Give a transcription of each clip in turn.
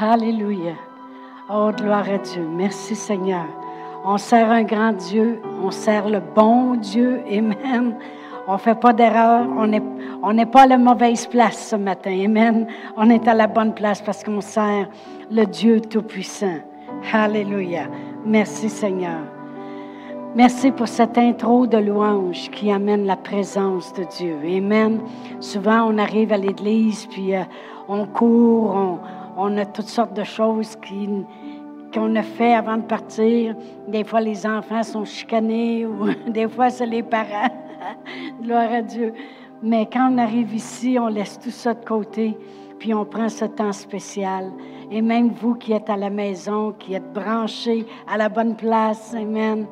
Alléluia. Oh, gloire à Dieu. Merci Seigneur. On sert un grand Dieu, on sert le bon Dieu. Amen. On ne fait pas d'erreur. On n'est pas à la mauvaise place ce matin. Amen. On est à la bonne place parce qu'on sert le Dieu Tout-Puissant. Alléluia. Merci Seigneur. Merci pour cette intro de louange qui amène la présence de Dieu. Amen. Souvent, on arrive à l'église, puis euh, on court, on, on, a toutes sortes de choses qu'on a fait avant de partir. Des fois, les enfants sont chicanés, ou des fois, c'est les parents. Gloire à Dieu. Mais quand on arrive ici, on laisse tout ça de côté, puis on prend ce temps spécial. Et même vous qui êtes à la maison, qui êtes branchés à la bonne place, Amen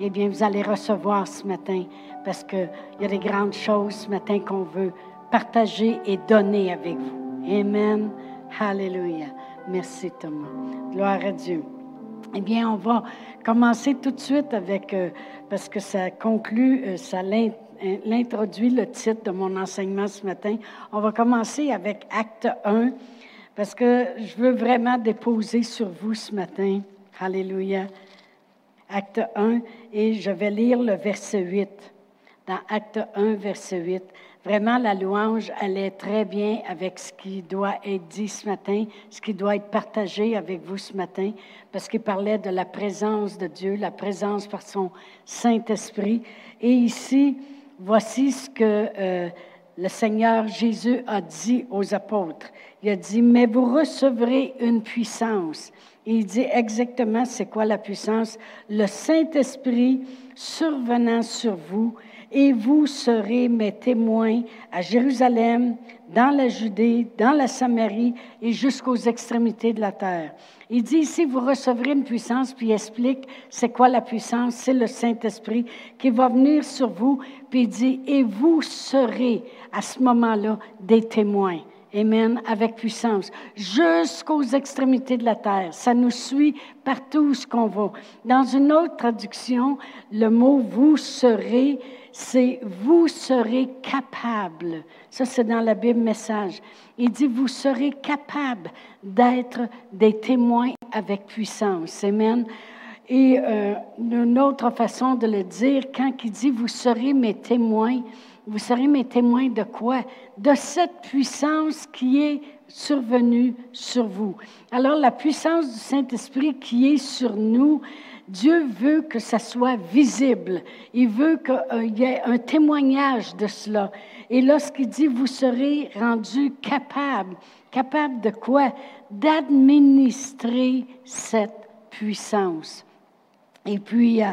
eh bien, vous allez recevoir ce matin parce qu'il y a des grandes choses ce matin qu'on veut partager et donner avec vous. Amen. Alléluia. Merci Thomas. Gloire à Dieu. Eh bien, on va commencer tout de suite avec, euh, parce que ça conclut, euh, ça l'introduit le titre de mon enseignement ce matin. On va commencer avec Acte 1, parce que je veux vraiment déposer sur vous ce matin. Alléluia Acte 1, et je vais lire le verset 8. Dans Acte 1, verset 8. Vraiment, la louange allait très bien avec ce qui doit être dit ce matin, ce qui doit être partagé avec vous ce matin, parce qu'il parlait de la présence de Dieu, la présence par son Saint-Esprit. Et ici, voici ce que euh, le Seigneur Jésus a dit aux apôtres. Il a dit, mais vous recevrez une puissance il dit exactement c'est quoi la puissance. Le Saint-Esprit survenant sur vous, et vous serez mes témoins à Jérusalem, dans la Judée, dans la Samarie et jusqu'aux extrémités de la terre. Il dit ici, vous recevrez une puissance, puis il explique c'est quoi la puissance, c'est le Saint-Esprit qui va venir sur vous, puis il dit, et vous serez à ce moment-là des témoins. Amen, avec puissance, jusqu'aux extrémités de la terre. Ça nous suit partout où ce qu'on va. Dans une autre traduction, le mot vous serez, c'est vous serez capable. Ça, c'est dans la Bible message. Il dit vous serez capable d'être des témoins avec puissance. Amen. Et euh, une autre façon de le dire, quand il dit vous serez mes témoins, vous serez mes témoins de quoi? De cette puissance qui est survenue sur vous. Alors la puissance du Saint-Esprit qui est sur nous, Dieu veut que ça soit visible. Il veut qu'il y ait un témoignage de cela. Et lorsqu'il dit, vous serez rendus capables, capables de quoi? D'administrer cette puissance. Et puis, euh,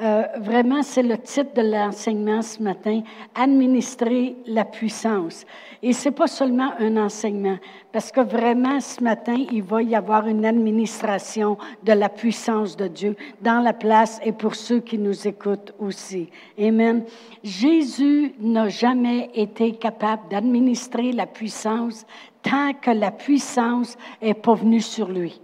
euh, vraiment, c'est le titre de l'enseignement ce matin, Administrer la puissance. Et ce n'est pas seulement un enseignement, parce que vraiment, ce matin, il va y avoir une administration de la puissance de Dieu dans la place et pour ceux qui nous écoutent aussi. Amen. Jésus n'a jamais été capable d'administrer la puissance tant que la puissance n'est pas venue sur lui.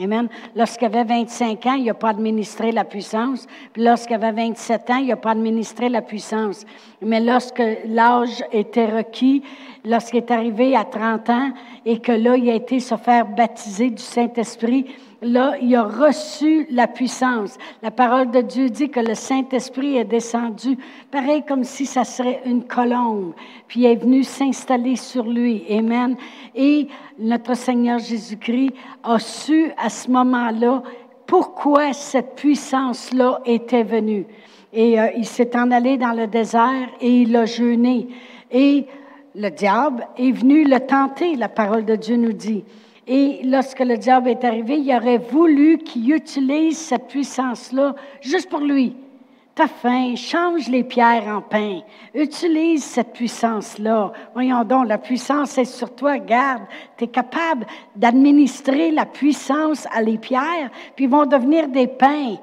Amen. Lorsqu'il avait 25 ans, il n'a pas administré la puissance. Puis lorsqu'il avait 27 ans, il n'a pas administré la puissance. Mais lorsque l'âge était requis, lorsqu'il est arrivé à 30 ans et que là, il a été se faire baptiser du Saint-Esprit, là, il a reçu la puissance. La parole de Dieu dit que le Saint-Esprit est descendu, pareil comme si ça serait une colombe, puis est venu s'installer sur lui. Amen. Et notre Seigneur Jésus-Christ a su à ce moment-là pourquoi cette puissance-là était venue. Et euh, il s'est en allé dans le désert et il a jeûné. Et le diable est venu le tenter, la parole de Dieu nous dit. Et lorsque le diable est arrivé, il aurait voulu qu'il utilise cette puissance-là juste pour lui. T'as faim, change les pierres en pain. Utilise cette puissance-là. Voyons donc, la puissance est sur toi. Garde, tu es capable d'administrer la puissance à les pierres, puis ils vont devenir des pains.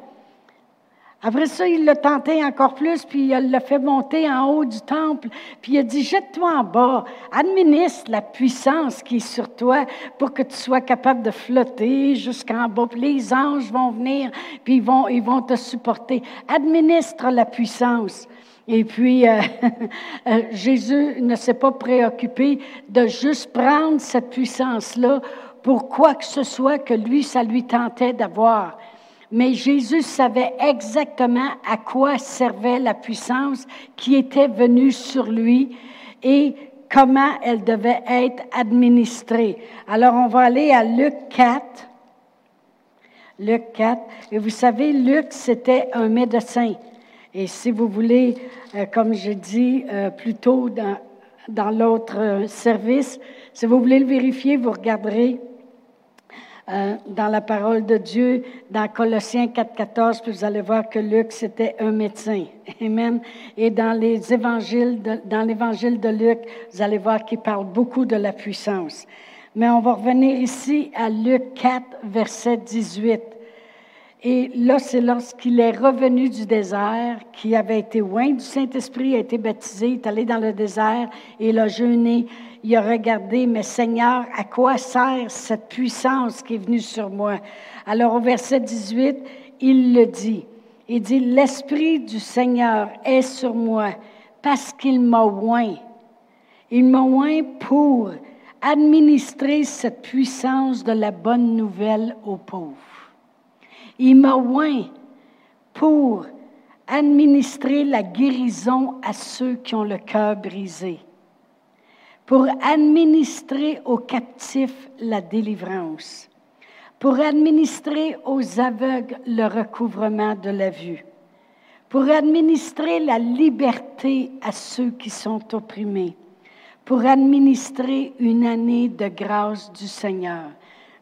Après ça, il l'a tenté encore plus, puis il l'a fait monter en haut du temple, puis il a dit, jette-toi en bas, administre la puissance qui est sur toi pour que tu sois capable de flotter jusqu'en bas. Puis les anges vont venir, puis ils vont, ils vont te supporter. Administre la puissance. Et puis, euh, euh, Jésus ne s'est pas préoccupé de juste prendre cette puissance-là pour quoi que ce soit que lui, ça lui tentait d'avoir. Mais Jésus savait exactement à quoi servait la puissance qui était venue sur lui et comment elle devait être administrée. Alors, on va aller à Luc 4. Luc 4. Et vous savez, Luc, c'était un médecin. Et si vous voulez, euh, comme je dis euh, plus tôt dans, dans l'autre euh, service, si vous voulez le vérifier, vous regarderez euh, dans la parole de Dieu, dans Colossiens 4.14, puis vous allez voir que Luc, c'était un médecin. Amen. Et dans les évangiles, dans l'évangile de Luc, vous allez voir qu'il parle beaucoup de la puissance. Mais on va revenir ici à Luc 4, verset 18. Et là, c'est lorsqu'il est revenu du désert, qui avait été loin du Saint-Esprit, a été baptisé, est allé dans le désert et il a jeûné il a regardé, mais Seigneur, à quoi sert cette puissance qui est venue sur moi? Alors au verset 18, il le dit. Il dit, l'Esprit du Seigneur est sur moi parce qu'il m'a oint. Il m'a oint pour administrer cette puissance de la bonne nouvelle aux pauvres. Il m'a oint pour administrer la guérison à ceux qui ont le cœur brisé pour administrer aux captifs la délivrance, pour administrer aux aveugles le recouvrement de la vue, pour administrer la liberté à ceux qui sont opprimés, pour administrer une année de grâce du Seigneur.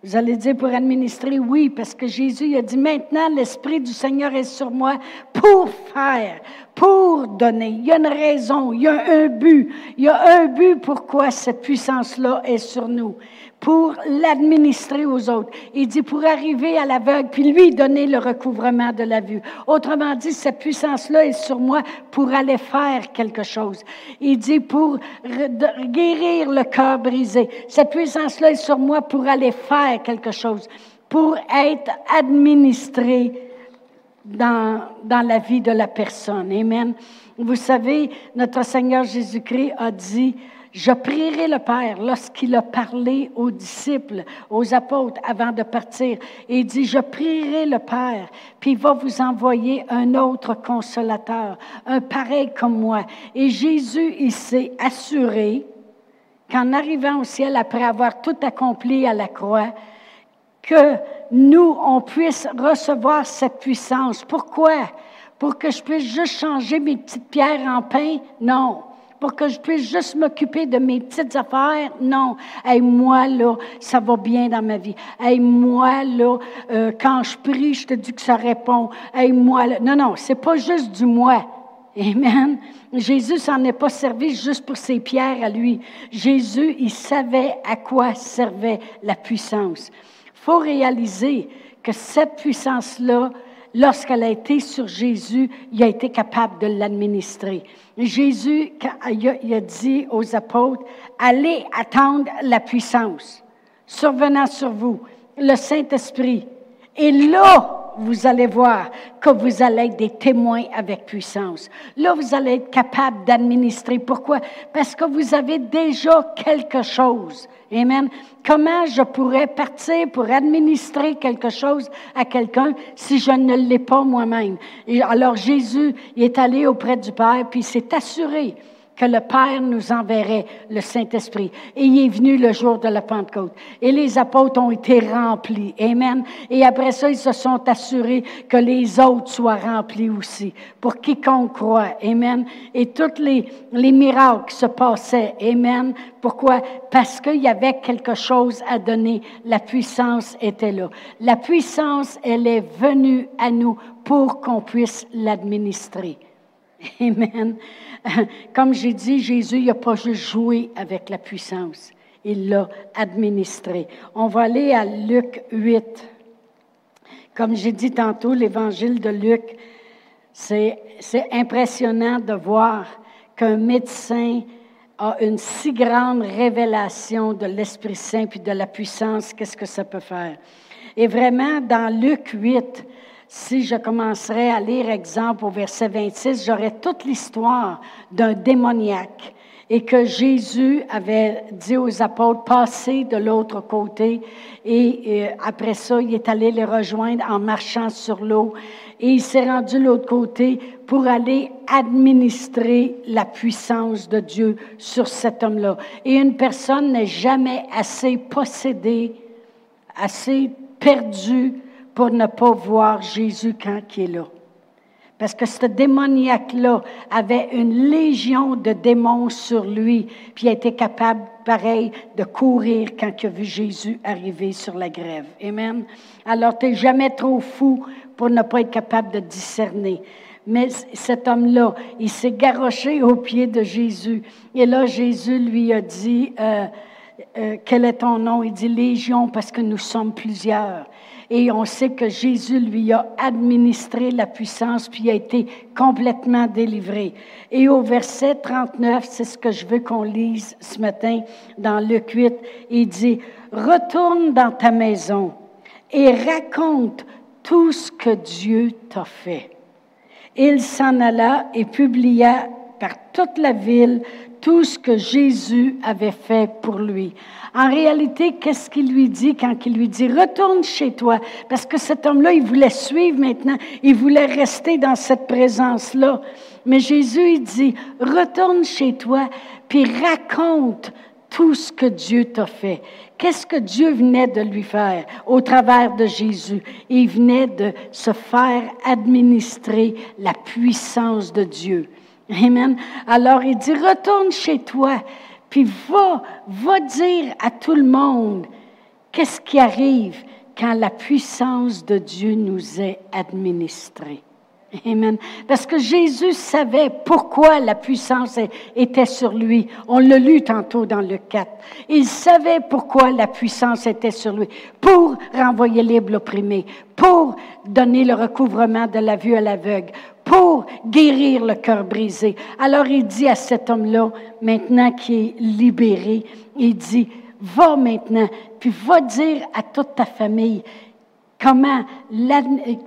Vous allez dire pour administrer, oui, parce que Jésus a dit maintenant l'Esprit du Seigneur est sur moi pour faire, pour donner. Il y a une raison, il y a un but. Il y a un but pourquoi cette puissance-là est sur nous pour l'administrer aux autres. Il dit pour arriver à l'aveugle, puis lui donner le recouvrement de la vue. Autrement dit, cette puissance-là est sur moi pour aller faire quelque chose. Il dit pour guérir le cœur brisé. Cette puissance-là est sur moi pour aller faire quelque chose, pour être administré dans, dans la vie de la personne. Amen. Vous savez, notre Seigneur Jésus-Christ a dit, je prierai le Père lorsqu'il a parlé aux disciples, aux apôtres avant de partir. Et il dit, je prierai le Père, puis il va vous envoyer un autre consolateur, un pareil comme moi. Et Jésus, il s'est assuré qu'en arrivant au ciel, après avoir tout accompli à la croix, que nous, on puisse recevoir cette puissance. Pourquoi? Pour que je puisse juste changer mes petites pierres en pain? Non pour que je puisse juste m'occuper de mes petites affaires. Non. Hey, moi, là, ça va bien dans ma vie. Hey, moi, là, euh, quand je prie, je te dis que ça répond. Hey, moi, là. Non, non, c'est pas juste du moi. Amen. Jésus s'en est pas servi juste pour ses pierres à lui. Jésus, il savait à quoi servait la puissance. Faut réaliser que cette puissance-là, lorsqu'elle a été sur Jésus, il a été capable de l'administrer. Jésus il a dit aux apôtres, allez attendre la puissance survenant sur vous, le Saint-Esprit. Et là, vous allez voir que vous allez être des témoins avec puissance. Là, vous allez être capable d'administrer. Pourquoi? Parce que vous avez déjà quelque chose. Amen. Comment je pourrais partir pour administrer quelque chose à quelqu'un si je ne l'ai pas moi-même? Alors Jésus est allé auprès du Père, puis il s'est assuré que le Père nous enverrait le Saint-Esprit. Et il est venu le jour de la Pentecôte. Et les apôtres ont été remplis. Amen. Et après ça, ils se sont assurés que les autres soient remplis aussi, pour quiconque croit. Amen. Et tous les, les miracles se passaient. Amen. Pourquoi? Parce qu'il y avait quelque chose à donner. La puissance était là. La puissance, elle est venue à nous pour qu'on puisse l'administrer. Amen. Comme j'ai dit, Jésus n'a pas juste joué avec la puissance, il l'a administré. On va aller à Luc 8. Comme j'ai dit tantôt, l'évangile de Luc, c'est impressionnant de voir qu'un médecin a une si grande révélation de l'Esprit Saint puis de la puissance, qu'est-ce que ça peut faire? Et vraiment, dans Luc 8, si je commencerais à lire exemple au verset 26, j'aurais toute l'histoire d'un démoniaque et que Jésus avait dit aux apôtres, passez de l'autre côté. Et, après ça, il est allé les rejoindre en marchant sur l'eau. Et il s'est rendu de l'autre côté pour aller administrer la puissance de Dieu sur cet homme-là. Et une personne n'est jamais assez possédée, assez perdue pour ne pas voir Jésus quand il est là. Parce que ce démoniaque-là avait une légion de démons sur lui, puis il était capable, pareil, de courir quand il a vu Jésus arriver sur la grève. Amen. Alors, tu jamais trop fou pour ne pas être capable de discerner. Mais cet homme-là, il s'est garoché aux pieds de Jésus. Et là, Jésus lui a dit, euh, euh, quel est ton nom? Il dit Légion parce que nous sommes plusieurs. Et on sait que Jésus lui a administré la puissance, puis a été complètement délivré. Et au verset 39, c'est ce que je veux qu'on lise ce matin dans Luc 8, il dit, Retourne dans ta maison et raconte tout ce que Dieu t'a fait. Il s'en alla et publia par toute la ville tout ce que Jésus avait fait pour lui. En réalité, qu'est-ce qu'il lui dit quand il lui dit retourne chez toi? Parce que cet homme-là, il voulait suivre maintenant, il voulait rester dans cette présence-là. Mais Jésus, il dit retourne chez toi, puis raconte tout ce que Dieu t'a fait. Qu'est-ce que Dieu venait de lui faire au travers de Jésus? Il venait de se faire administrer la puissance de Dieu. Amen. Alors il dit, retourne chez toi, puis va, va dire à tout le monde qu'est-ce qui arrive quand la puissance de Dieu nous est administrée. Amen. Parce que Jésus savait pourquoi la puissance était sur lui. On l'a lu tantôt dans le 4. Il savait pourquoi la puissance était sur lui. Pour renvoyer libre l'opprimé, pour donner le recouvrement de la vue à l'aveugle, pour guérir le cœur brisé. Alors il dit à cet homme-là, maintenant qui est libéré, il dit, va maintenant, puis va dire à toute ta famille comment,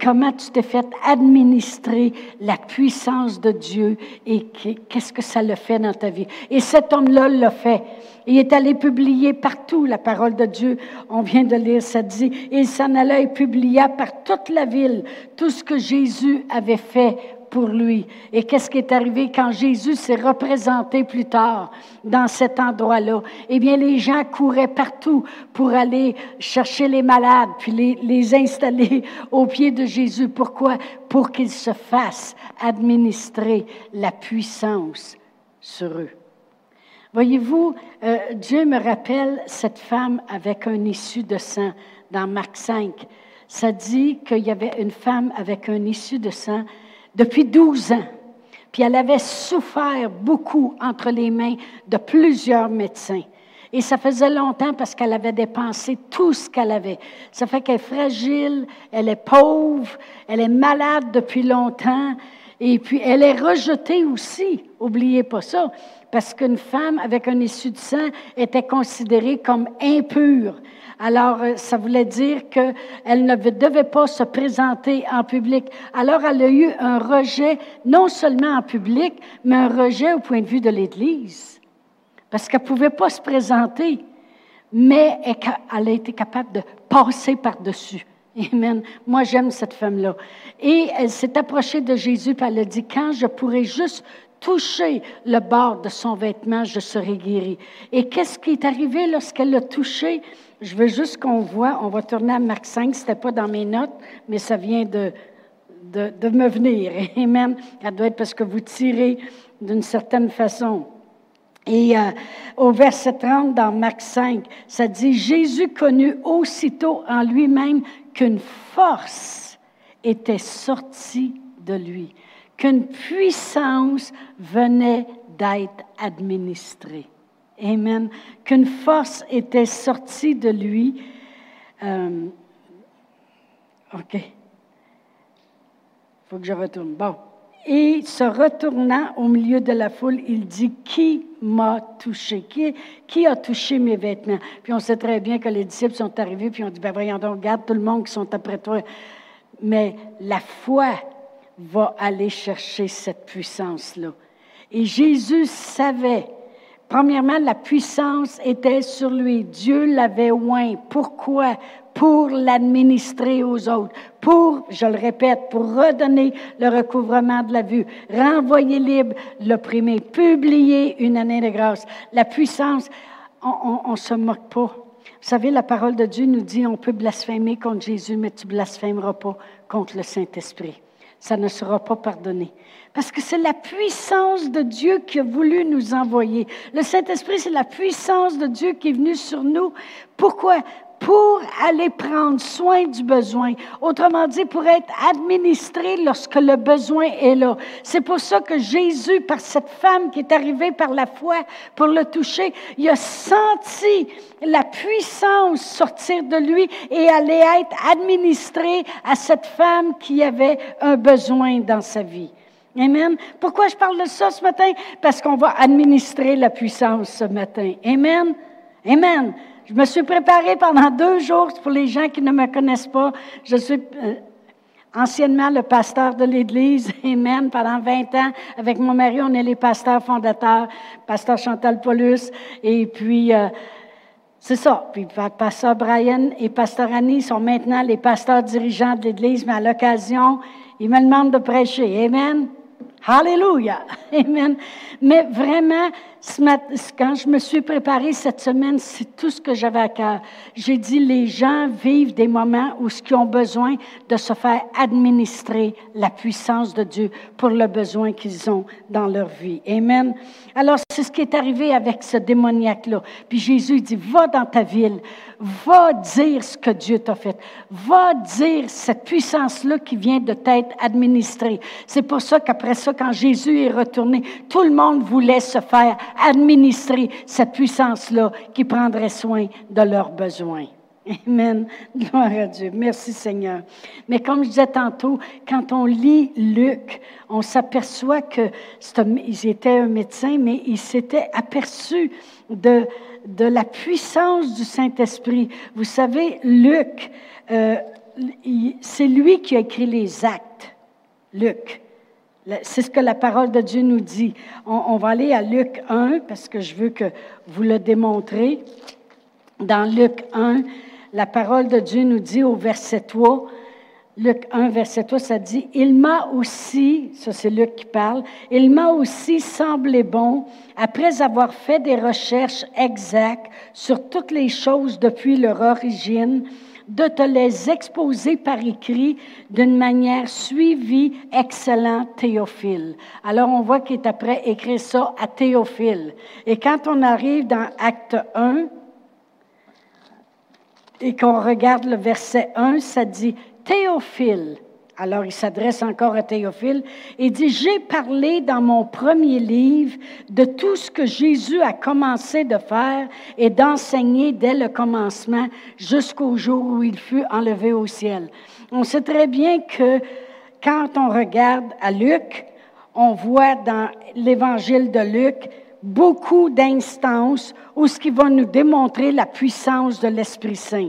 comment tu t'es fait administrer la puissance de Dieu et qu'est-ce que ça le fait dans ta vie? Et cet homme-là l'a fait. Il est allé publier partout la parole de Dieu. On vient de lire, ça dit, il s'en allait et publia par toute la ville tout ce que Jésus avait fait pour lui. Et qu'est-ce qui est arrivé quand Jésus s'est représenté plus tard dans cet endroit-là? Eh bien, les gens couraient partout pour aller chercher les malades, puis les, installer au pied de Jésus. Pourquoi? Pour qu'ils se fassent administrer la puissance sur eux. Voyez-vous, euh, Dieu me rappelle cette femme avec un issue de sang dans Marc 5. Ça dit qu'il y avait une femme avec un issue de sang depuis 12 ans. Puis elle avait souffert beaucoup entre les mains de plusieurs médecins. Et ça faisait longtemps parce qu'elle avait dépensé tout ce qu'elle avait. Ça fait qu'elle est fragile, elle est pauvre, elle est malade depuis longtemps. Et puis, elle est rejetée aussi. Oubliez pas ça. Parce qu'une femme avec un issue de sang était considérée comme impure. Alors, euh, ça voulait dire qu'elle ne devait pas se présenter en public. Alors, elle a eu un rejet, non seulement en public, mais un rejet au point de vue de l'Église. Parce qu'elle ne pouvait pas se présenter, mais elle a été capable de passer par-dessus. Amen. Moi, j'aime cette femme-là. Et elle s'est approchée de Jésus, et elle a dit, quand je pourrais juste toucher le bord de son vêtement, je serai guérie. Et qu'est-ce qui est arrivé lorsqu'elle l'a touché? Je veux juste qu'on voit, on va tourner à Marc 5, ce n'était pas dans mes notes, mais ça vient de, me venir. Amen. Ça doit être parce que vous tirez d'une certaine façon. Et euh, au verset 30 dans Marc 5, ça dit, Jésus connut aussitôt en lui-même qu'une force était sortie de lui, qu'une puissance venait d'être administrée. Amen. Qu'une force était sortie de lui. Euh, OK. Il faut que je retourne. Bon. Et se retournant au milieu de la foule, il dit, Qui m'a touché? Qui, qui, a touché mes vêtements? Puis on sait très bien que les disciples sont arrivés, puis on dit, ben voyons donc, regarde tout le monde qui sont après toi. Mais la foi va aller chercher cette puissance-là. Et Jésus savait Premièrement, la puissance était sur lui. Dieu l'avait oint. Pourquoi? Pour l'administrer aux autres. Pour, je le répète, pour redonner le recouvrement de la vue, renvoyer libre l'opprimé, publier une année de grâce. La puissance, on ne se moque pas. Vous savez, la parole de Dieu nous dit on peut blasphémer contre Jésus, mais tu blasphémeras pas contre le Saint-Esprit. Ça ne sera pas pardonné. Parce que c'est la puissance de Dieu qui a voulu nous envoyer. Le Saint-Esprit, c'est la puissance de Dieu qui est venue sur nous. Pourquoi? Pour aller prendre soin du besoin. Autrement dit, pour être administré lorsque le besoin est là. C'est pour ça que Jésus, par cette femme qui est arrivée par la foi pour le toucher, il a senti la puissance sortir de lui et aller être administré à cette femme qui avait un besoin dans sa vie. Amen. Pourquoi je parle de ça ce matin? Parce qu'on va administrer la puissance ce matin. Amen. Amen. Je me suis préparé pendant deux jours pour les gens qui ne me connaissent pas. Je suis euh, anciennement le pasteur de l'Église. Amen. Pendant 20 ans, avec mon mari, on est les pasteurs fondateurs, pasteur Chantal Paulus. Et puis, euh, c'est ça. Puis, pasteur Brian et pasteur Annie sont maintenant les pasteurs dirigeants de l'Église, mais à l'occasion, ils me demandent de prêcher. Amen. Alléluia. Amen. Mais vraiment, quand je me suis préparée cette semaine, c'est tout ce que j'avais à cœur. J'ai dit, les gens vivent des moments où ce qu'ils ont besoin de se faire administrer la puissance de Dieu pour le besoin qu'ils ont dans leur vie. Amen. Alors, c'est ce qui est arrivé avec ce démoniaque-là. Puis Jésus dit, va dans ta ville, va dire ce que Dieu t'a fait. Va dire cette puissance-là qui vient de t'être administrée. C'est pour ça qu'après ça, quand Jésus est retourné, tout le monde voulait se faire administrer cette puissance-là qui prendrait soin de leurs besoins. Amen. Gloire à Dieu. Merci Seigneur. Mais comme je disais tantôt, quand on lit Luc, on s'aperçoit que il un médecin, mais il s'était aperçu de, de la puissance du Saint-Esprit. Vous savez, Luc, euh, c'est lui qui a écrit les actes. Luc. C'est ce que la parole de Dieu nous dit. On, va aller à Luc 1 parce que je veux que vous le démontrez. Dans Luc 1, la parole de Dieu nous dit au verset 3, Luc 1, verset 3, ça dit, Il m'a aussi, ça c'est Luc qui parle, il m'a aussi semblé bon, après avoir fait des recherches exactes sur toutes les choses depuis leur origine, de te les exposer par écrit d'une manière suivie, excellent Théophile. Alors on voit qu'il est après écrit ça à Théophile. Et quand on arrive dans Acte 1 et qu'on regarde le verset 1, ça dit Théophile. Alors il s'adresse encore à Théophile et dit, j'ai parlé dans mon premier livre de tout ce que Jésus a commencé de faire et d'enseigner dès le commencement jusqu'au jour où il fut enlevé au ciel. On sait très bien que quand on regarde à Luc, on voit dans l'évangile de Luc beaucoup d'instances où ce qui va nous démontrer la puissance de l'Esprit Saint.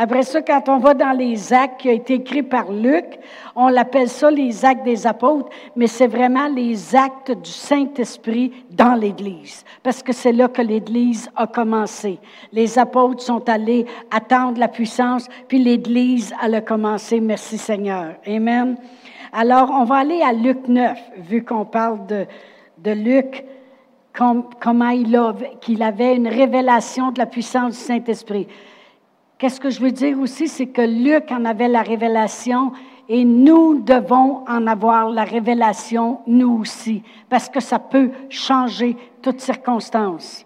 Après ça, quand on va dans les actes qui ont été écrits par Luc, on l'appelle ça les actes des apôtres, mais c'est vraiment les actes du Saint-Esprit dans l'Église, parce que c'est là que l'Église a commencé. Les apôtres sont allés attendre la puissance, puis l'Église a commencé. Merci Seigneur. Amen. Alors, on va aller à Luc 9, vu qu'on parle de, de Luc comment il qu'il avait une révélation de la puissance du Saint-Esprit. Qu'est-ce que je veux dire aussi, c'est que Luc en avait la révélation et nous devons en avoir la révélation, nous aussi, parce que ça peut changer toutes circonstances.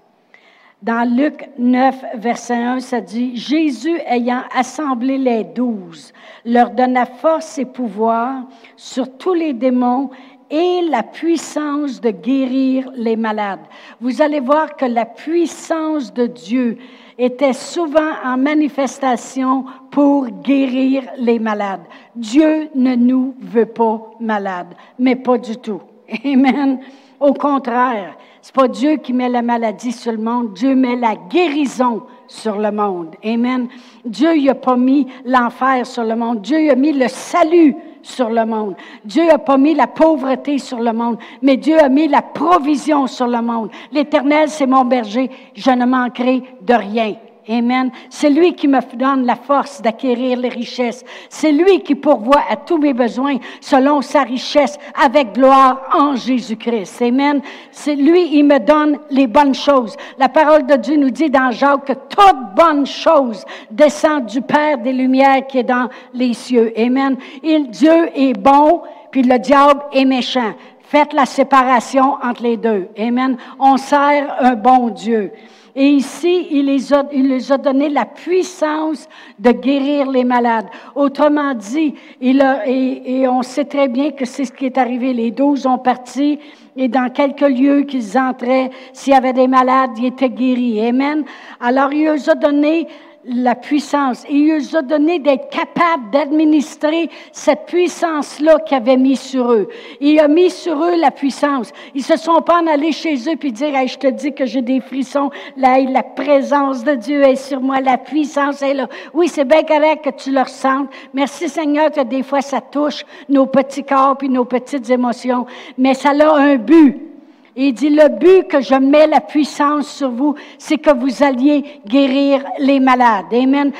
Dans Luc 9, verset 1, ça dit, Jésus ayant assemblé les douze, leur donna force et pouvoir sur tous les démons et la puissance de guérir les malades. Vous allez voir que la puissance de Dieu était souvent en manifestation pour guérir les malades. Dieu ne nous veut pas malades, mais pas du tout. Amen. Au contraire, c'est pas Dieu qui met la maladie sur le monde, Dieu met la guérison sur le monde. Amen. Dieu n'a pas mis l'enfer sur le monde, Dieu a mis le salut sur le monde. Dieu n'a pas mis la pauvreté sur le monde, mais Dieu a mis la provision sur le monde. L'Éternel, c'est mon berger, je ne manquerai de rien. Amen. C'est lui qui me donne la force d'acquérir les richesses. C'est lui qui pourvoit à tous mes besoins selon sa richesse avec gloire en Jésus-Christ. Amen. C'est lui, il me donne les bonnes choses. La parole de Dieu nous dit dans Jacques que toute bonne chose descend du Père des Lumières qui est dans les cieux. Amen. Il, Dieu est bon, puis le diable est méchant. Faites la séparation entre les deux. Amen. On sert un bon Dieu. Et ici, il les, a, il les a donné la puissance de guérir les malades. Autrement dit, il a, et, et on sait très bien que c'est ce qui est arrivé. Les douze ont parti et dans quelques lieux qu'ils entraient, s'il y avait des malades, ils étaient guéris. Amen. Alors, il les a donné la puissance. Il nous a donné d'être capable d'administrer cette puissance-là qu'il avait mis sur eux. Il a mis sur eux la puissance. Ils se sont pas en allés chez eux puis dire, hey, je te dis que j'ai des frissons. Là, la présence de Dieu est sur moi. La puissance est là. Oui, c'est bien correct que tu le ressentes. Merci Seigneur que des fois ça touche nos petits corps puis nos petites émotions. Mais ça a un but. Il dit, le but que je mets la puissance sur vous, c'est que vous alliez guérir les malades. Amen.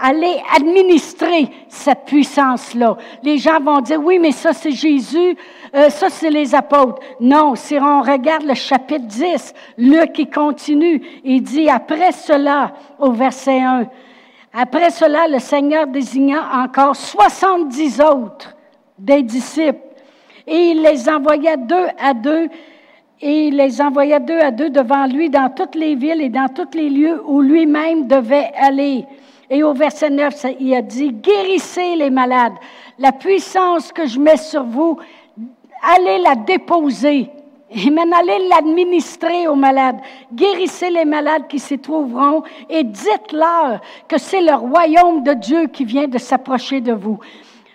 allez administrer cette puissance-là. Les gens vont dire, oui, mais ça c'est Jésus, euh, ça c'est les apôtres. Non, si on regarde le chapitre 10, Luc qui continue, il dit, après cela, au verset 1, après cela, le Seigneur désigna encore 70 autres des disciples et il les envoya deux à deux et il les envoya deux à deux devant lui dans toutes les villes et dans tous les lieux où lui-même devait aller. Et au verset 9, il a dit, guérissez les malades. La puissance que je mets sur vous, allez la déposer. Et maintenant, allez l'administrer aux malades. Guérissez les malades qui s'y trouveront et dites-leur que c'est le royaume de Dieu qui vient de s'approcher de vous.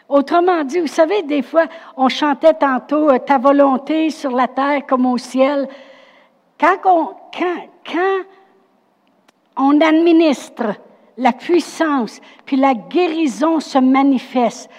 Autrement dit, vous savez, des fois, on chantait tantôt euh, Ta volonté sur la terre comme au ciel. Quand on, quand, quand on administre la puissance, puis la guérison se manifeste,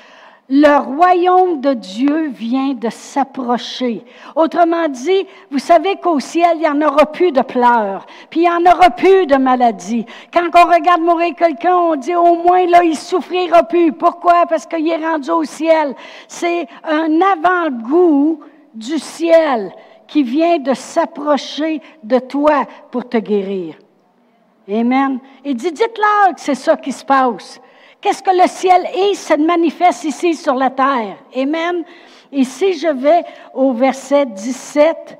le royaume de Dieu vient de s'approcher. Autrement dit, vous savez qu'au ciel, il n'y en aura plus de pleurs, puis il n'y en aura plus de maladies. Quand on regarde mourir quelqu'un, on dit au moins là, il souffrira plus. Pourquoi? Parce qu'il est rendu au ciel. C'est un avant-goût du ciel qui vient de s'approcher de toi pour te guérir. Amen. Il dit, dites-leur que c'est ça qui se passe. Qu'est-ce que le ciel est, ça manifeste ici sur la terre? Amen. Ici, je vais au verset 17.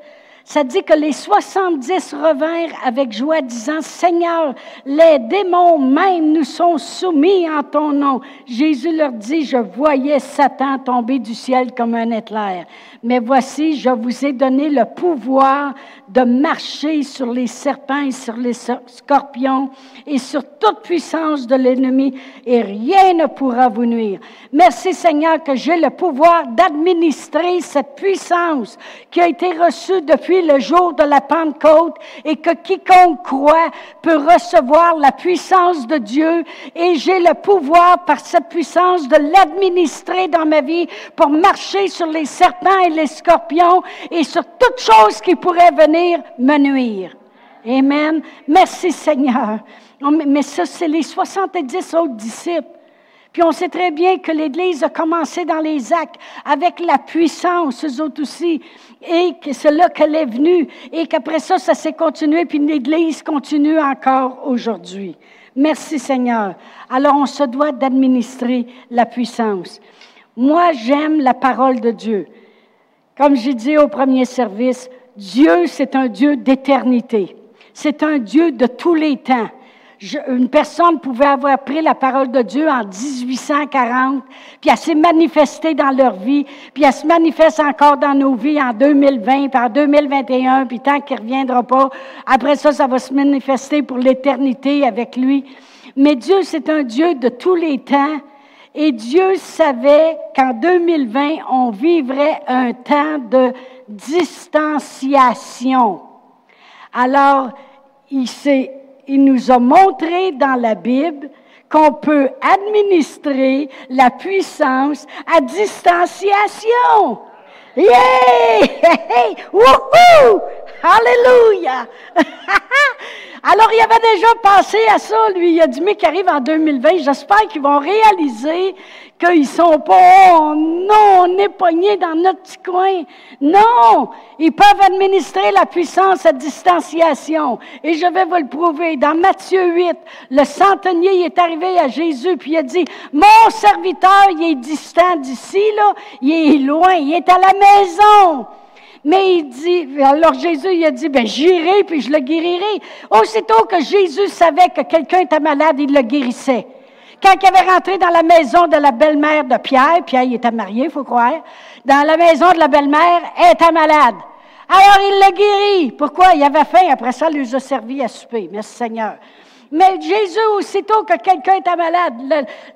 Ça dit que les 70 revinrent avec joie, disant, Seigneur, les démons même nous sont soumis en ton nom. Jésus leur dit, je voyais Satan tomber du ciel comme un éclair. Mais voici, je vous ai donné le pouvoir de marcher sur les serpents et sur les scorpions et sur toute puissance de l'ennemi et rien ne pourra vous nuire. Merci Seigneur que j'ai le pouvoir d'administrer cette puissance qui a été reçue depuis le jour de la Pentecôte et que quiconque croit peut recevoir la puissance de Dieu et j'ai le pouvoir par cette puissance de l'administrer dans ma vie pour marcher sur les serpents et les scorpions et sur toute chose qui pourrait venir me nuire. Amen. Merci Seigneur. Mais ça, c'est les 70 autres disciples. Puis on sait très bien que l'Église a commencé dans les actes avec la puissance, eux autres aussi, et que c'est là qu'elle est venue, et qu'après ça, ça s'est continué, puis l'Église continue encore aujourd'hui. Merci Seigneur. Alors on se doit d'administrer la puissance. Moi, j'aime la parole de Dieu. Comme j'ai dit au premier service, Dieu, c'est un Dieu d'éternité. C'est un Dieu de tous les temps. Une personne pouvait avoir pris la parole de Dieu en 1840, puis elle s'est manifestée dans leur vie, puis elle se manifeste encore dans nos vies en 2020, puis en 2021, puis tant qu'il ne reviendra pas, après ça, ça va se manifester pour l'éternité avec lui. Mais Dieu, c'est un Dieu de tous les temps, et Dieu savait qu'en 2020, on vivrait un temps de distanciation. Alors, il, il nous a montré dans la Bible qu'on peut administrer la puissance à distanciation. Yeah! Wouhou! Alléluia! Alors, il avait déjà pensé à ça, lui. Il a dit, mais qui arrive en 2020, j'espère qu'ils vont réaliser qu'ils sont pas, oh non, on est pogné dans notre petit coin. Non! Ils peuvent administrer la puissance à distanciation. Et je vais vous le prouver. Dans Matthieu 8, le centenier est arrivé à Jésus, puis il a dit, mon serviteur, il est distant d'ici, là. Il est loin. Il est à la maison. Mais il dit, alors Jésus, il a dit, ben j'irai puis je le guérirai. Aussitôt que Jésus savait que quelqu'un était malade, il le guérissait. Quand il avait rentré dans la maison de la belle-mère de Pierre, Pierre il était marié, il faut croire, dans la maison de la belle-mère, elle était malade. Alors il l'a guéri. Pourquoi? Il avait faim, après ça, il lui a servi à souper. Merci Seigneur. Mais Jésus, aussitôt que quelqu'un était malade,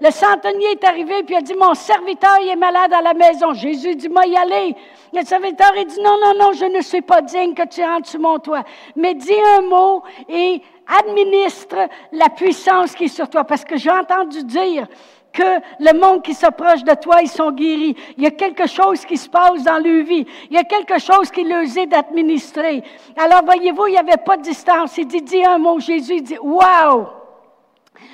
le, centenier est arrivé puis a dit, mon serviteur, il est malade à la maison. Jésus dit, moi y aller. Le serviteur, il dit, non, non, non, je ne suis pas digne que tu rentres sur mon toit. Mais dis un mot et administre la puissance qui est sur toi. Parce que j'ai entendu dire que le monde qui s'approche de toi, ils sont guéris. Il y a quelque chose qui se passe dans leur vie. Il y a quelque chose qui leur est d'administrer. Alors, voyez-vous, il n'y avait pas de distance. Il dit, dis un mot. Jésus dit, wow!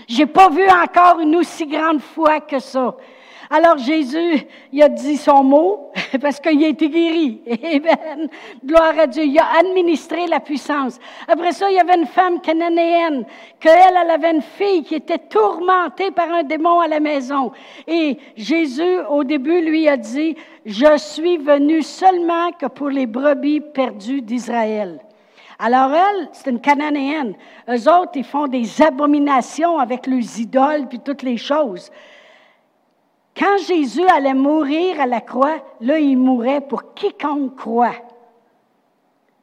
J'ai pas vu encore une aussi grande foi que ça. Alors Jésus, il a dit son mot parce qu'il a été guéri. Amen. Gloire à Dieu. Il a administré la puissance. Après ça, il y avait une femme cananéenne, qu'elle, elle avait une fille qui était tourmentée par un démon à la maison. Et Jésus, au début, lui a dit, je suis venu seulement que pour les brebis perdues d'Israël. Alors elle, c'est une Cananéenne. Eux autres, ils font des abominations avec leurs idoles puis toutes les choses. Quand Jésus allait mourir à la croix, là, il mourait pour quiconque croit.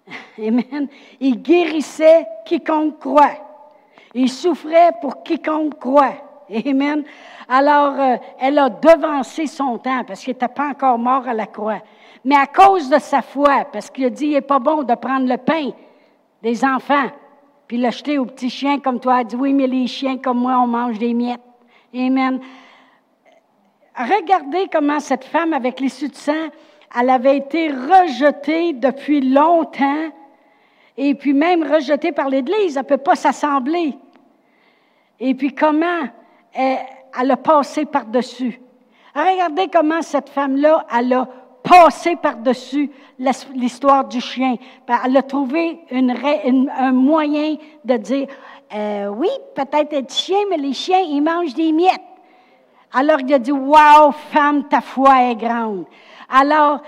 Amen. Il guérissait quiconque croit. Il souffrait pour quiconque croit. Amen. Alors, euh, elle a devancé son temps parce qu'il n'était pas encore mort à la croix. Mais à cause de sa foi, parce qu'il a dit, il n'est pas bon de prendre le pain des enfants, puis l'acheter aux petits chiens comme toi. Elle dit, oui, mais les chiens comme moi, on mange des miettes. Amen. Regardez comment cette femme avec l'issue de sang, elle avait été rejetée depuis longtemps et puis même rejetée par l'Église. Elle ne peut pas s'assembler. Et puis comment elle, a passé par-dessus. Regardez comment cette femme-là, elle a passé par-dessus l'histoire du chien. Elle a trouvé un moyen de dire, euh, oui, peut-être être chien, mais les chiens, ils mangent des miettes. Alors il a dit, Wow, femme, ta foi est grande. Alors,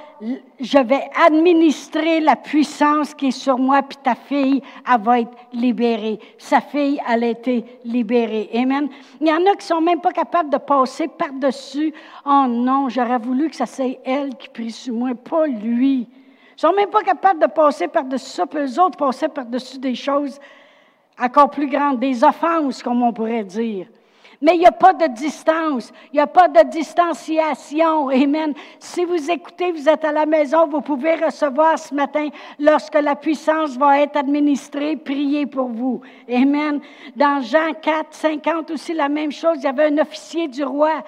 je vais administrer la puissance qui est sur moi, puis ta fille, elle va être libérée. Sa fille, elle a été libérée. Amen. Il y en a qui sont même pas capables de passer par-dessus. Oh non, j'aurais voulu que ça soit elle qui prie sur moi, pas lui. Ils sont même pas capables de passer par-dessus ça, puis eux autres passer par-dessus des choses encore plus grandes, des offenses, comme on pourrait dire. Mais il n'y a pas de distance, il n'y a pas de distanciation. Amen. Si vous écoutez, vous êtes à la maison, vous pouvez recevoir ce matin, lorsque la puissance va être administrée, prier pour vous. Amen. Dans Jean 4, 50 aussi la même chose, il y avait un officier du roi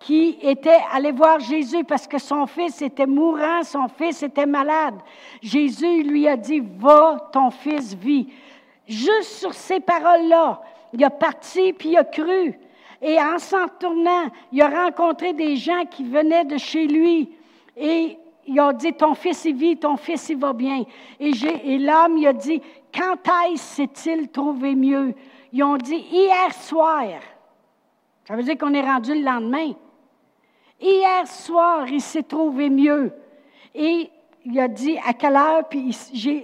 qui était allé voir Jésus parce que son fils était mourant, son fils était malade. Jésus lui a dit, va, ton fils vit. Juste sur ces paroles-là, il a parti puis il a cru. Et en s'en tournant, il a rencontré des gens qui venaient de chez lui. Et ils ont dit, ton fils il vit, ton fils il va bien. Et, l'homme, il a dit, quand est-ce s'est-il trouvé mieux? Ils ont dit, hier soir. Ça veut dire qu'on est rendu le lendemain. Hier soir, il s'est trouvé mieux. Et il a dit à quelle heure, puis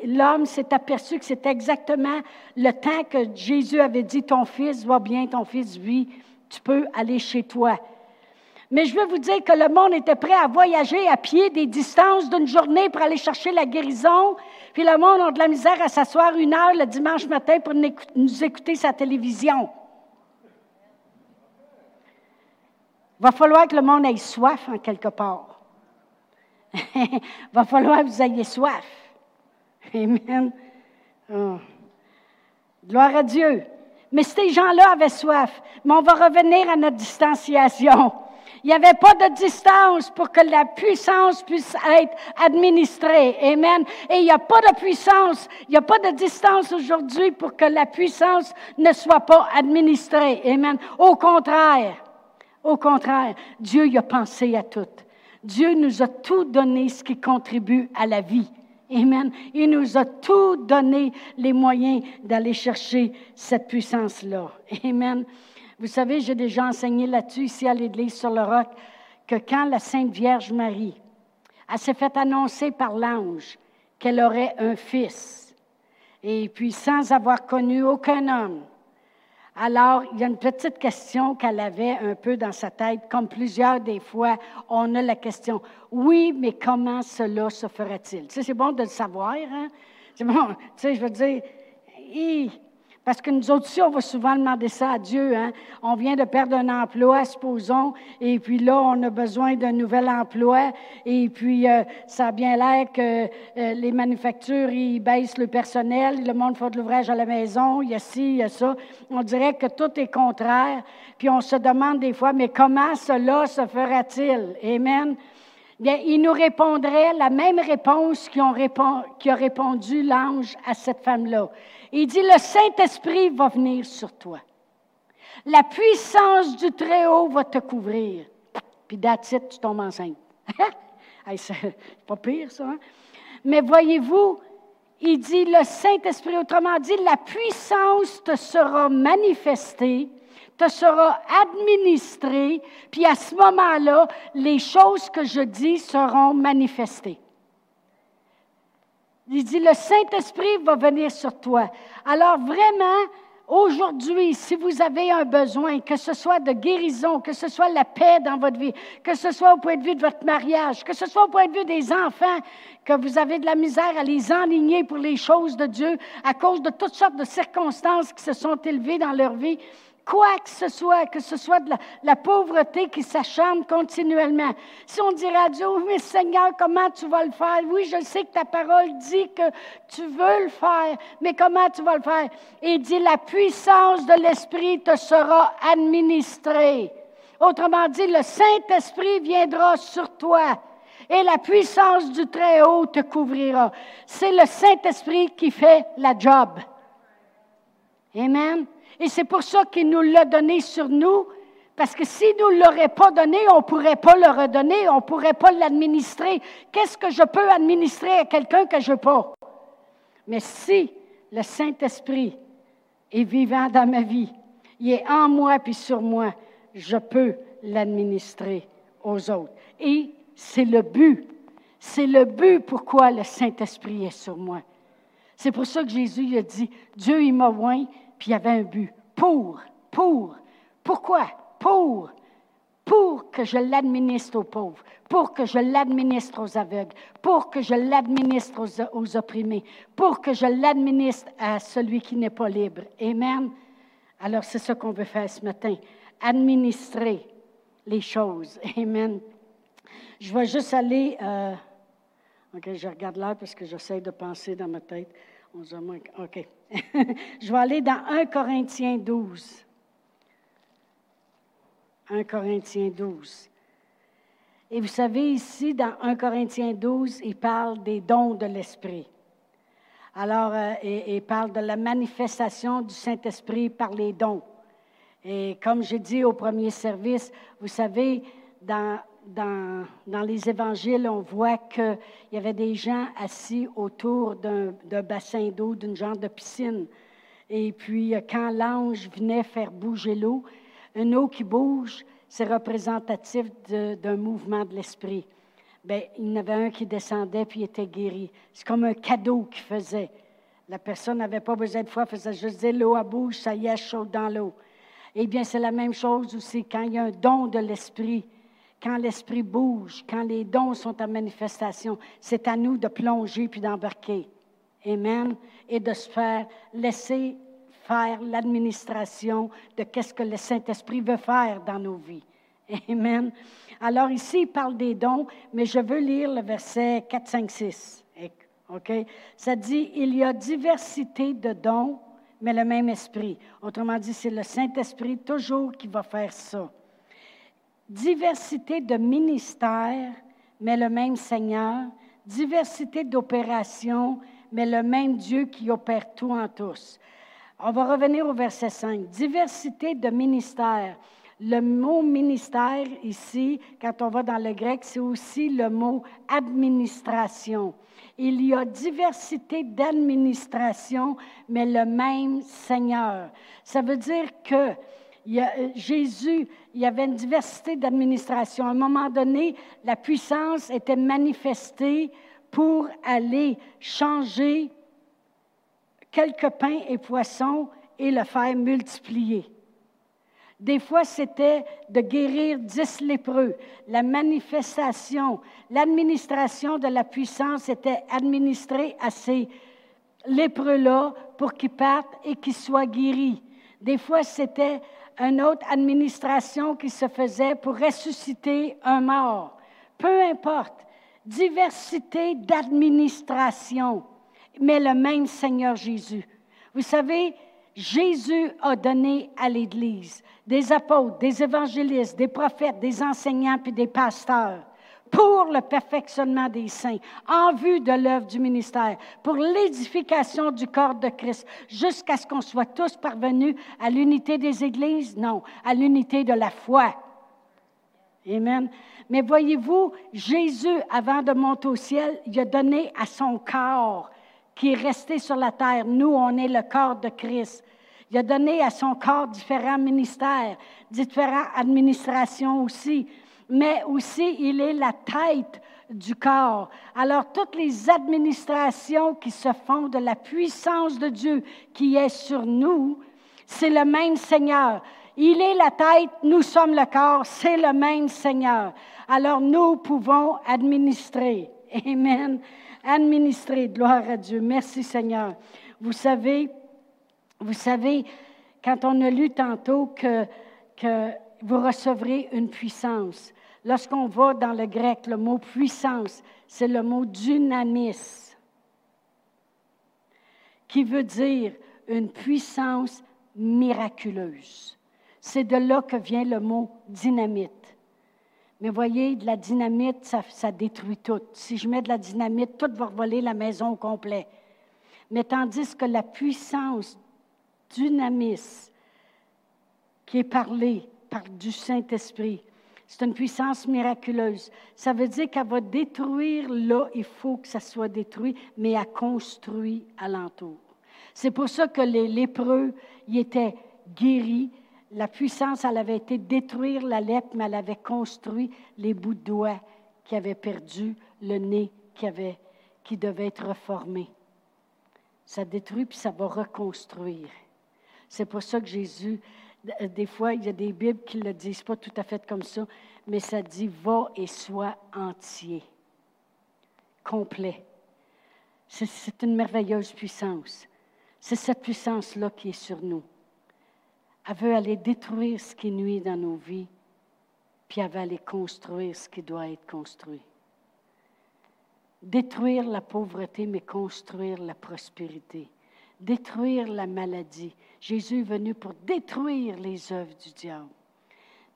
l'homme s'est aperçu que c'était exactement le temps que Jésus avait dit, ton fils va bien, ton fils vit tu peux aller chez toi. Mais je veux vous dire que le monde était prêt à voyager à pied des distances d'une journée pour aller chercher la guérison. Puis le monde a de la misère à s'asseoir une heure le dimanche matin pour nous écouter sa télévision. Il va falloir que le monde ait soif en quelque part. Il va falloir que vous ayez soif. Amen. Oh. Gloire à Dieu. Mais ces gens-là avaient soif. Mais on va revenir à notre distanciation. Il n'y avait pas de distance pour que la puissance puisse être administrée. Amen. Et il n'y a pas de puissance, il n'y a pas de distance aujourd'hui pour que la puissance ne soit pas administrée. Amen. Au contraire, au contraire, Dieu y a pensé à tout. Dieu nous a tout donné ce qui contribue à la vie. Amen. Il nous a tout donné les moyens d'aller chercher cette puissance-là. Amen. Vous savez, j'ai déjà enseigné là-dessus ici à l'Église sur le roc que quand la Sainte Vierge Marie, s'est fait annoncer par l'ange qu'elle aurait un fils, et puis sans avoir connu aucun homme, alors, il y a une petite question qu'elle avait un peu dans sa tête, comme plusieurs des fois, on a la question, oui, mais comment cela se fera-t-il? Tu sais, c'est bon de le savoir, hein? C'est bon, tu sais, je veux dire, parce que nous aussi, on va souvent demander ça à Dieu. Hein? On vient de perdre un emploi, supposons, et puis là, on a besoin d'un nouvel emploi, et puis euh, ça a bien l'air que euh, les manufactures, ils baissent le personnel, le monde fait de l'ouvrage à la maison, il y a ci, il y a ça. On dirait que tout est contraire, puis on se demande des fois, mais comment cela se fera-t-il? Amen. Bien, il nous répondrait la même réponse qui, qui a répondu l'ange à cette femme-là. Il dit, le Saint-Esprit va venir sur toi. La puissance du Très-Haut va te couvrir. Puis d'attitude, tu tombes enceinte. c'est pas pire, ça. Hein? Mais voyez-vous, il dit, le Saint-Esprit, autrement dit, la puissance te sera manifestée, te sera administrée, puis à ce moment-là, les choses que je dis seront manifestées. Il dit, le Saint-Esprit va venir sur toi. Alors vraiment, aujourd'hui, si vous avez un besoin, que ce soit de guérison, que ce soit la paix dans votre vie, que ce soit au point de vue de votre mariage, que ce soit au point de vue des enfants, que vous avez de la misère à les enligner pour les choses de Dieu à cause de toutes sortes de circonstances qui se sont élevées dans leur vie, quoi que ce soit, que ce soit de la, pauvreté qui s'acharne continuellement. Si on dirait à Dieu, mais Seigneur, comment tu vas le faire? Oui, je sais que ta parole dit que tu veux le faire, mais comment tu vas le faire? Il dit, la puissance de l'Esprit te sera administrée. Autrement dit, le Saint-Esprit viendra sur toi et la puissance du Très-Haut te couvrira. C'est le Saint-Esprit qui fait la job. Amen. Et c'est pour ça qu'il nous l'a donné sur nous, parce que s'il ne nous l'aurait pas donné, on ne pourrait pas le redonner, on ne pourrait pas l'administrer. Qu'est-ce que je peux administrer à quelqu'un que je n'ai pas? Mais si le Saint-Esprit est vivant dans ma vie, il est en moi puis sur moi, je peux l'administrer aux autres. Et c'est le but. C'est le but pourquoi le Saint-Esprit est sur moi. C'est pour ça que Jésus a dit, Dieu, il m'a oint, puis il y avait un but. Pour, pour. Pourquoi? Pour. Pour que je l'administre aux pauvres, pour que je l'administre aux aveugles, pour que je l'administre aux, opprimés, pour que je l'administre à celui qui n'est pas libre. Amen. Alors c'est ce qu'on veut faire ce matin. Administrer les choses. Amen. Je vais juste aller. Euh, OK, je regarde là parce que j'essaie de penser dans ma tête. OK. je vais aller dans 1 Corinthiens 12. 1 Corinthiens 12. Et vous savez, ici, dans 1 Corinthiens 12, il parle des dons de l'Esprit. Alors, euh, il, parle de la manifestation du Saint-Esprit par les dons. Et comme j'ai dit au premier service, vous savez, dans dans, les évangiles, on voit qu'il y avait des gens assis autour d'un bassin d'eau, d'une genre de piscine. Et puis, euh, quand l'ange venait faire bouger l'eau, une eau qui bouge, c'est représentatif d'un mouvement de l'esprit. Bien, il y en avait un qui descendait puis était guéri. C'est comme un cadeau qu'il faisait. La personne n'avait pas besoin de foi, faisait juste dire l'eau à bouge, ça y est, chaud dans l'eau. Eh bien, c'est la même chose aussi quand il y a un don de l'esprit quand l'esprit bouge, quand les dons sont en manifestation, c'est à nous de plonger puis d'embarquer. Amen. Et de se faire laisser faire l'administration de qu'est-ce que le Saint-Esprit veut faire dans nos vies. Amen. Alors ici, il parle des dons, mais je veux lire le verset 4, 5, 6. OK? Ça dit, il y a diversité de dons, mais le même esprit. Autrement dit, c'est le Saint-Esprit toujours qui va faire ça. Diversité de ministères, mais le même Seigneur. Diversité d'opérations, mais le même Dieu qui opère tout en tous. On va revenir au verset 5. Diversité de ministères. Le mot ministère ici, quand on va dans le grec, c'est aussi le mot administration. Il y a diversité d'administration, mais le même Seigneur. Ça veut dire que Jésus, il y avait une diversité d'administration. À un moment donné, la puissance était manifestée pour aller changer quelques pains et poissons et le faire multiplier. Des fois, c'était de guérir dix lépreux. La manifestation, l'administration de la puissance était administrée à ces lépreux-là pour qu'ils partent et qu'ils soient guéris. Des fois, c'était une autre administration qui se faisait pour ressusciter un mort. Peu importe, diversité d'administration, mais le même Seigneur Jésus. Vous savez, Jésus a donné à l'Église des apôtres, des évangélistes, des prophètes, des enseignants puis des pasteurs pour le perfectionnement des saints, en vue de l'œuvre du ministère, pour l'édification du corps de Christ, jusqu'à ce qu'on soit tous parvenus à l'unité des églises, non, à l'unité de la foi. Amen. Mais voyez-vous, Jésus, avant de monter au ciel, il a donné à son corps qui est resté sur la terre. Nous, on est le corps de Christ. Il a donné à son corps différents ministères, différentes administrations aussi mais aussi il est la tête du corps. Alors toutes les administrations qui se font de la puissance de Dieu qui est sur nous, c'est le même Seigneur. Il est la tête, nous sommes le corps, c'est le même Seigneur. Alors nous pouvons administrer. Amen. Administrer, gloire à Dieu. Merci Seigneur. Vous savez, vous savez, quand on a lu tantôt que, que vous recevrez une puissance, Lorsqu'on va dans le grec, le mot puissance, c'est le mot dynamis, qui veut dire une puissance miraculeuse. C'est de là que vient le mot dynamite. Mais voyez, de la dynamite, ça, ça, détruit tout. Si je mets de la dynamite, tout va voler la maison au complet. Mais tandis que la puissance dynamis, qui est parlée par du Saint-Esprit, c'est une puissance miraculeuse. Ça veut dire qu'elle va détruire là, il faut que ça soit détruit, mais elle construit alentour. C'est pour ça que les lépreux, ils étaient guéris. La puissance, elle avait été détruire la lèpre, mais elle avait construit les bouts de doigts qui avaient perdu, le nez qui, avait, qui devait être reformé. Ça détruit, puis ça va reconstruire. C'est pour ça que Jésus des fois, il y a des Bibles qui ne le disent pas tout à fait comme ça, mais ça dit va et sois entier, complet. C'est une merveilleuse puissance. C'est cette puissance-là qui est sur nous. Elle veut aller détruire ce qui nuit dans nos vies, puis elle veut aller construire ce qui doit être construit. Détruire la pauvreté, mais construire la prospérité détruire la maladie. Jésus est venu pour détruire les œuvres du diable.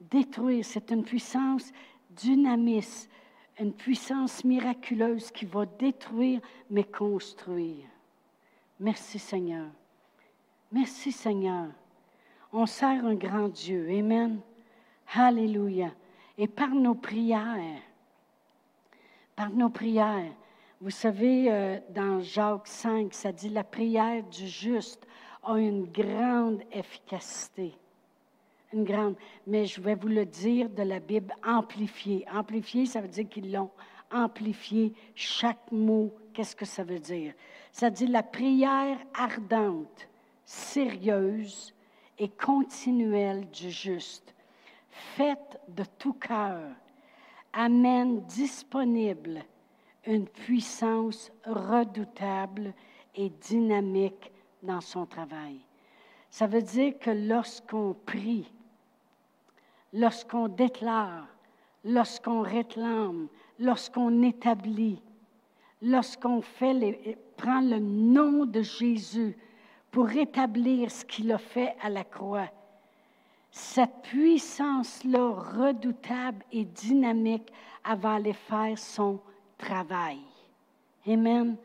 Détruire, c'est une puissance dynamiste, une puissance miraculeuse qui va détruire mais construire. Merci Seigneur. Merci Seigneur. On sert un grand Dieu. Amen. Alléluia. Et par nos prières, par nos prières, vous savez, euh, dans Jacques 5, ça dit la prière du juste a une grande efficacité. Une grande. Mais je vais vous le dire de la Bible amplifiée. Amplifiée, ça veut dire qu'ils l'ont amplifié chaque mot. Qu'est-ce que ça veut dire? Ça dit la prière ardente, sérieuse et continuelle du juste, faite de tout cœur, amène disponible une puissance redoutable et dynamique dans son travail. Ça veut dire que lorsqu'on prie, lorsqu'on déclare, lorsqu'on réclame, lorsqu'on établit, lorsqu'on fait les, prend le nom de Jésus pour rétablir ce qu'il a fait à la croix. Cette puissance-là, redoutable et dynamique, elle va aller faire son travail. Amen.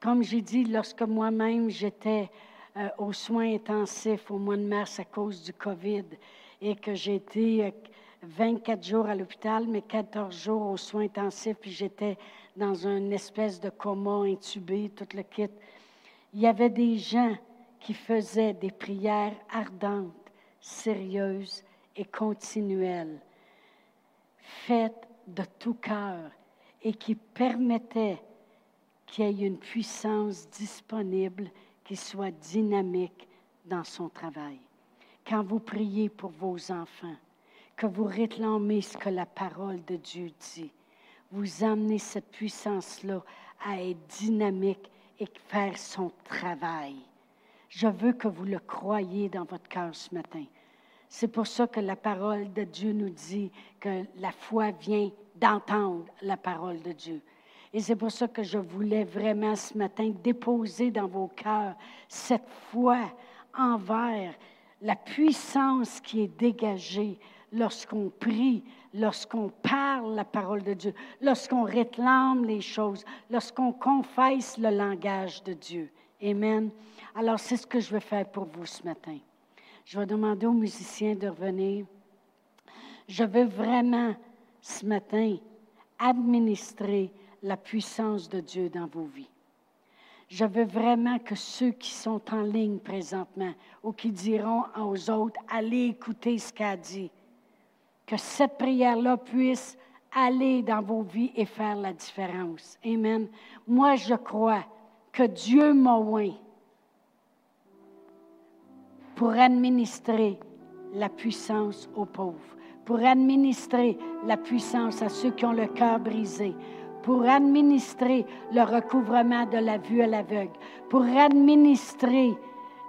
Comme j'ai dit, lorsque moi-même j'étais euh, aux soins intensifs au mois de mars à cause du COVID et que j'ai été 24 euh, jours à l'hôpital, mais 14 jours aux soins intensifs, puis j'étais dans une espèce de coma intubé, tout le kit. Il y avait des gens qui faisaient des prières ardentes, sérieuses et continuelles, faites de tout cœur et qui permettaient qu'il y ait une puissance disponible qui soit dynamique dans son travail. Quand vous priez pour vos enfants, que vous réclamez ce que la parole de Dieu dit, vous amenez cette puissance-là à être dynamique et faire son travail. Je veux que vous le croyiez dans votre cœur ce matin. C'est pour ça que la parole de Dieu nous dit que la foi vient d'entendre la parole de Dieu. Et c'est pour ça que je voulais vraiment ce matin déposer dans vos cœurs cette foi envers la puissance qui est dégagée lorsqu'on prie, lorsqu'on parle la parole de Dieu, lorsqu'on réclame les choses, lorsqu'on confesse le langage de Dieu. Amen. Alors, c'est ce que je vais faire pour vous ce matin. Je vais demander aux musiciens de revenir. Je veux vraiment ce matin administrer la puissance de Dieu dans vos vies. Je veux vraiment que ceux qui sont en ligne présentement ou qui diront aux autres, allez écouter ce qu'a dit, que cette prière-là puisse aller dans vos vies et faire la différence. Amen. Moi, je crois que Dieu m'a oint pour administrer la puissance aux pauvres, pour administrer la puissance à ceux qui ont le cœur brisé, pour administrer le recouvrement de la vue à l'aveugle, pour administrer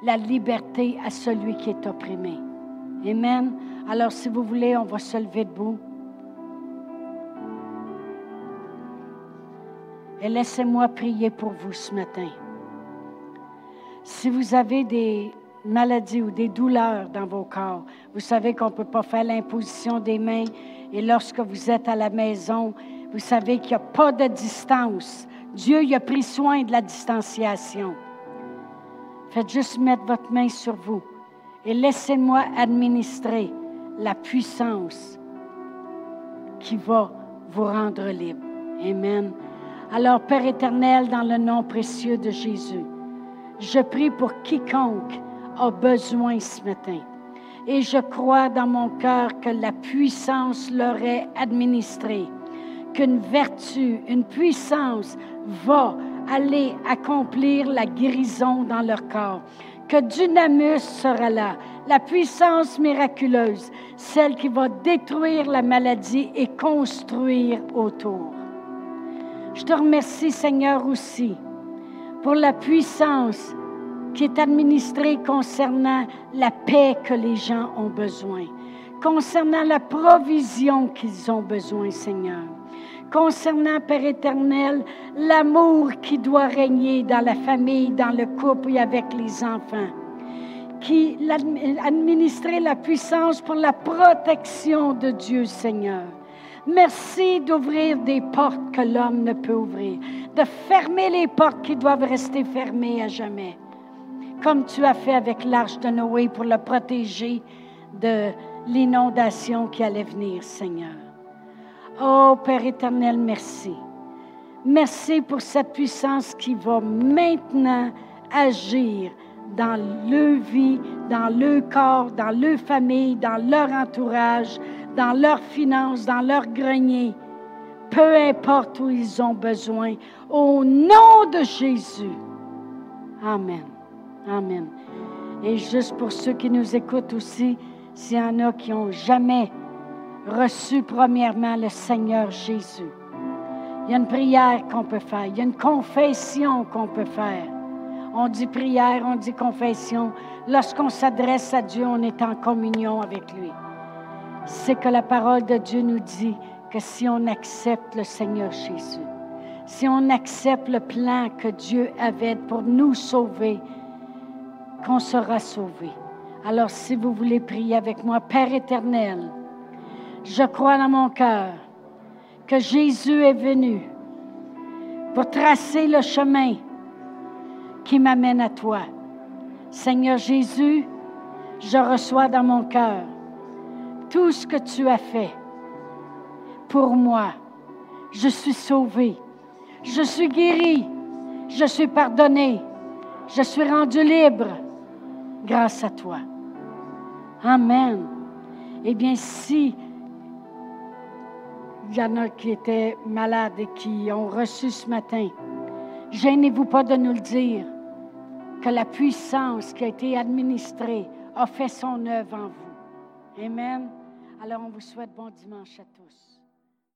la liberté à celui qui est opprimé. Amen. Alors, si vous voulez, on va se lever debout. Et laissez-moi prier pour vous ce matin. Si vous avez des maladies ou des douleurs dans vos corps, vous savez qu'on ne peut pas faire l'imposition des mains. Et lorsque vous êtes à la maison, vous savez qu'il n'y a pas de distance. Dieu a pris soin de la distanciation. Faites juste mettre votre main sur vous et laissez-moi administrer la puissance qui va vous rendre libre. Amen. Alors, Père éternel, dans le nom précieux de Jésus, je prie pour quiconque a besoin ce matin. Et je crois dans mon cœur que la puissance leur est administrée qu'une vertu, une puissance va aller accomplir la guérison dans leur corps. Que Dunamus sera là, la puissance miraculeuse, celle qui va détruire la maladie et construire autour. Je te remercie, Seigneur, aussi pour la puissance qui est administrée concernant la paix que les gens ont besoin, concernant la provision qu'ils ont besoin, Seigneur concernant, Père éternel, l'amour qui doit régner dans la famille, dans le couple et avec les enfants. Qui administrer la puissance pour la protection de Dieu, Seigneur. Merci d'ouvrir des portes que l'homme ne peut ouvrir, de fermer les portes qui doivent rester fermées à jamais, comme tu as fait avec l'arche de Noé pour le protéger de l'inondation qui allait venir, Seigneur. Oh Père éternel, merci. Merci pour cette puissance qui va maintenant agir dans leur vie, dans leur corps, dans leur famille, dans leur entourage, dans leurs finances, dans leur grenier. Peu importe où ils ont besoin. Au nom de Jésus. Amen. Amen. Et juste pour ceux qui nous écoutent aussi, s'il y en a qui n'ont jamais reçu premièrement le Seigneur Jésus. Il y a une prière qu'on peut faire, il y a une confession qu'on peut faire. On dit prière, on dit confession. Lorsqu'on s'adresse à Dieu, on est en communion avec lui. C'est que la parole de Dieu nous dit que si on accepte le Seigneur Jésus, si on accepte le plan que Dieu avait pour nous sauver, qu'on sera sauvé. Alors si vous voulez prier avec moi, Père éternel, je crois dans mon cœur que Jésus est venu pour tracer le chemin qui m'amène à toi. Seigneur Jésus, je reçois dans mon cœur tout ce que tu as fait pour moi. Je suis sauvé. Je suis guéri. Je suis pardonné. Je suis rendu libre grâce à toi. Amen. Eh bien, si il y en a qui étaient malades et qui ont reçu ce matin, gênez-vous pas de nous le dire, que la puissance qui a été administrée a fait son œuvre en vous. Amen. Alors, on vous souhaite bon dimanche à tous.